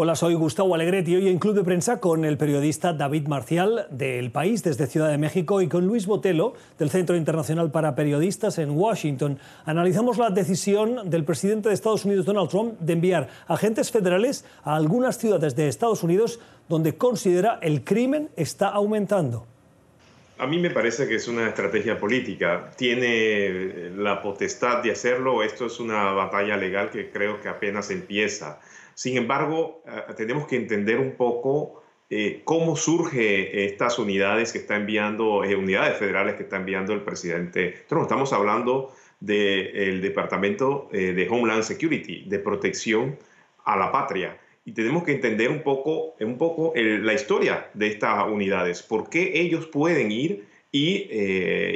Hola, soy Gustavo Alegretti. Hoy en Club de Prensa con el periodista David Marcial del País desde Ciudad de México y con Luis Botelo del Centro Internacional para Periodistas en Washington. Analizamos la decisión del presidente de Estados Unidos, Donald Trump, de enviar agentes federales a algunas ciudades de Estados Unidos donde considera el crimen está aumentando. A mí me parece que es una estrategia política. Tiene la potestad de hacerlo. Esto es una batalla legal que creo que apenas empieza. Sin embargo, eh, tenemos que entender un poco eh, cómo surge estas unidades que está enviando, eh, unidades federales que está enviando el presidente Trump. Estamos hablando del Departamento de Homeland Security, de protección a la patria. Y tenemos que entender un poco, un poco la historia de estas unidades, por qué ellos pueden ir y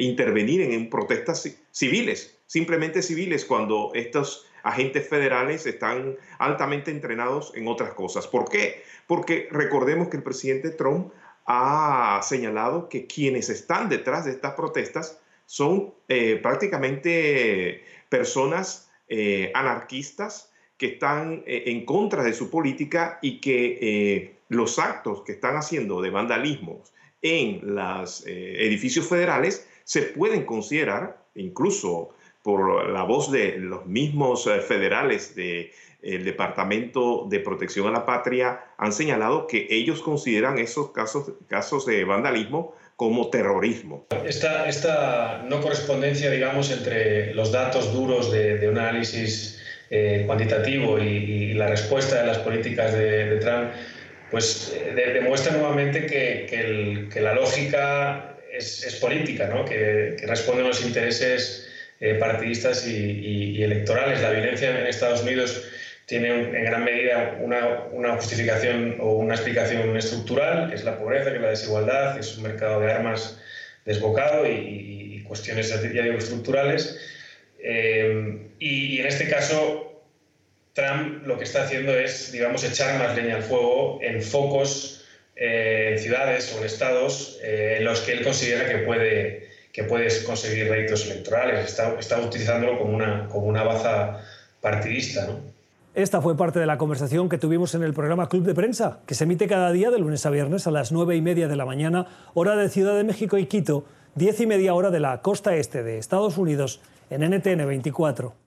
intervenir en protestas civiles, simplemente civiles, cuando estos agentes federales están altamente entrenados en otras cosas. ¿Por qué? Porque recordemos que el presidente Trump ha señalado que quienes están detrás de estas protestas son eh, prácticamente personas eh, anarquistas que están eh, en contra de su política y que los actos que están haciendo de vandalismo en los edificios federales se pueden considerar, incluso por la voz de los mismos eh, federales del Departamento de Protección a la Patria, han señalado que ellos consideran esos casos, casos de vandalismo como terrorismo. Esta, esta no correspondencia, digamos, entre los datos duros de, un análisis eh, cuantitativo y, la respuesta de las políticas de, Trump, pues eh, demuestra nuevamente que, que, la lógica es, es política, ¿no? que, que responde a los intereses eh, partidistas y, electorales. La violencia en Estados Unidos tiene en gran medida una, justificación o una explicación estructural, que es la pobreza, que es la desigualdad, que es un mercado de armas desbocado y, cuestiones ya digo, estructurales. Eh, y, en este caso, Trump lo que está haciendo es, digamos, echar más leña al fuego en focos, eh, en ciudades o en estados en los que él considera que puede que puedes conseguir réditos electorales. Está, está utilizándolo como una, como una baza partidista. ¿no? Esta fue parte de la conversación que tuvimos en el programa Club de Prensa, que se emite cada día de lunes a viernes a las nueve y media de la mañana, hora de Ciudad de México y Quito, diez y media hora de la costa este de Estados Unidos, en NTN 24.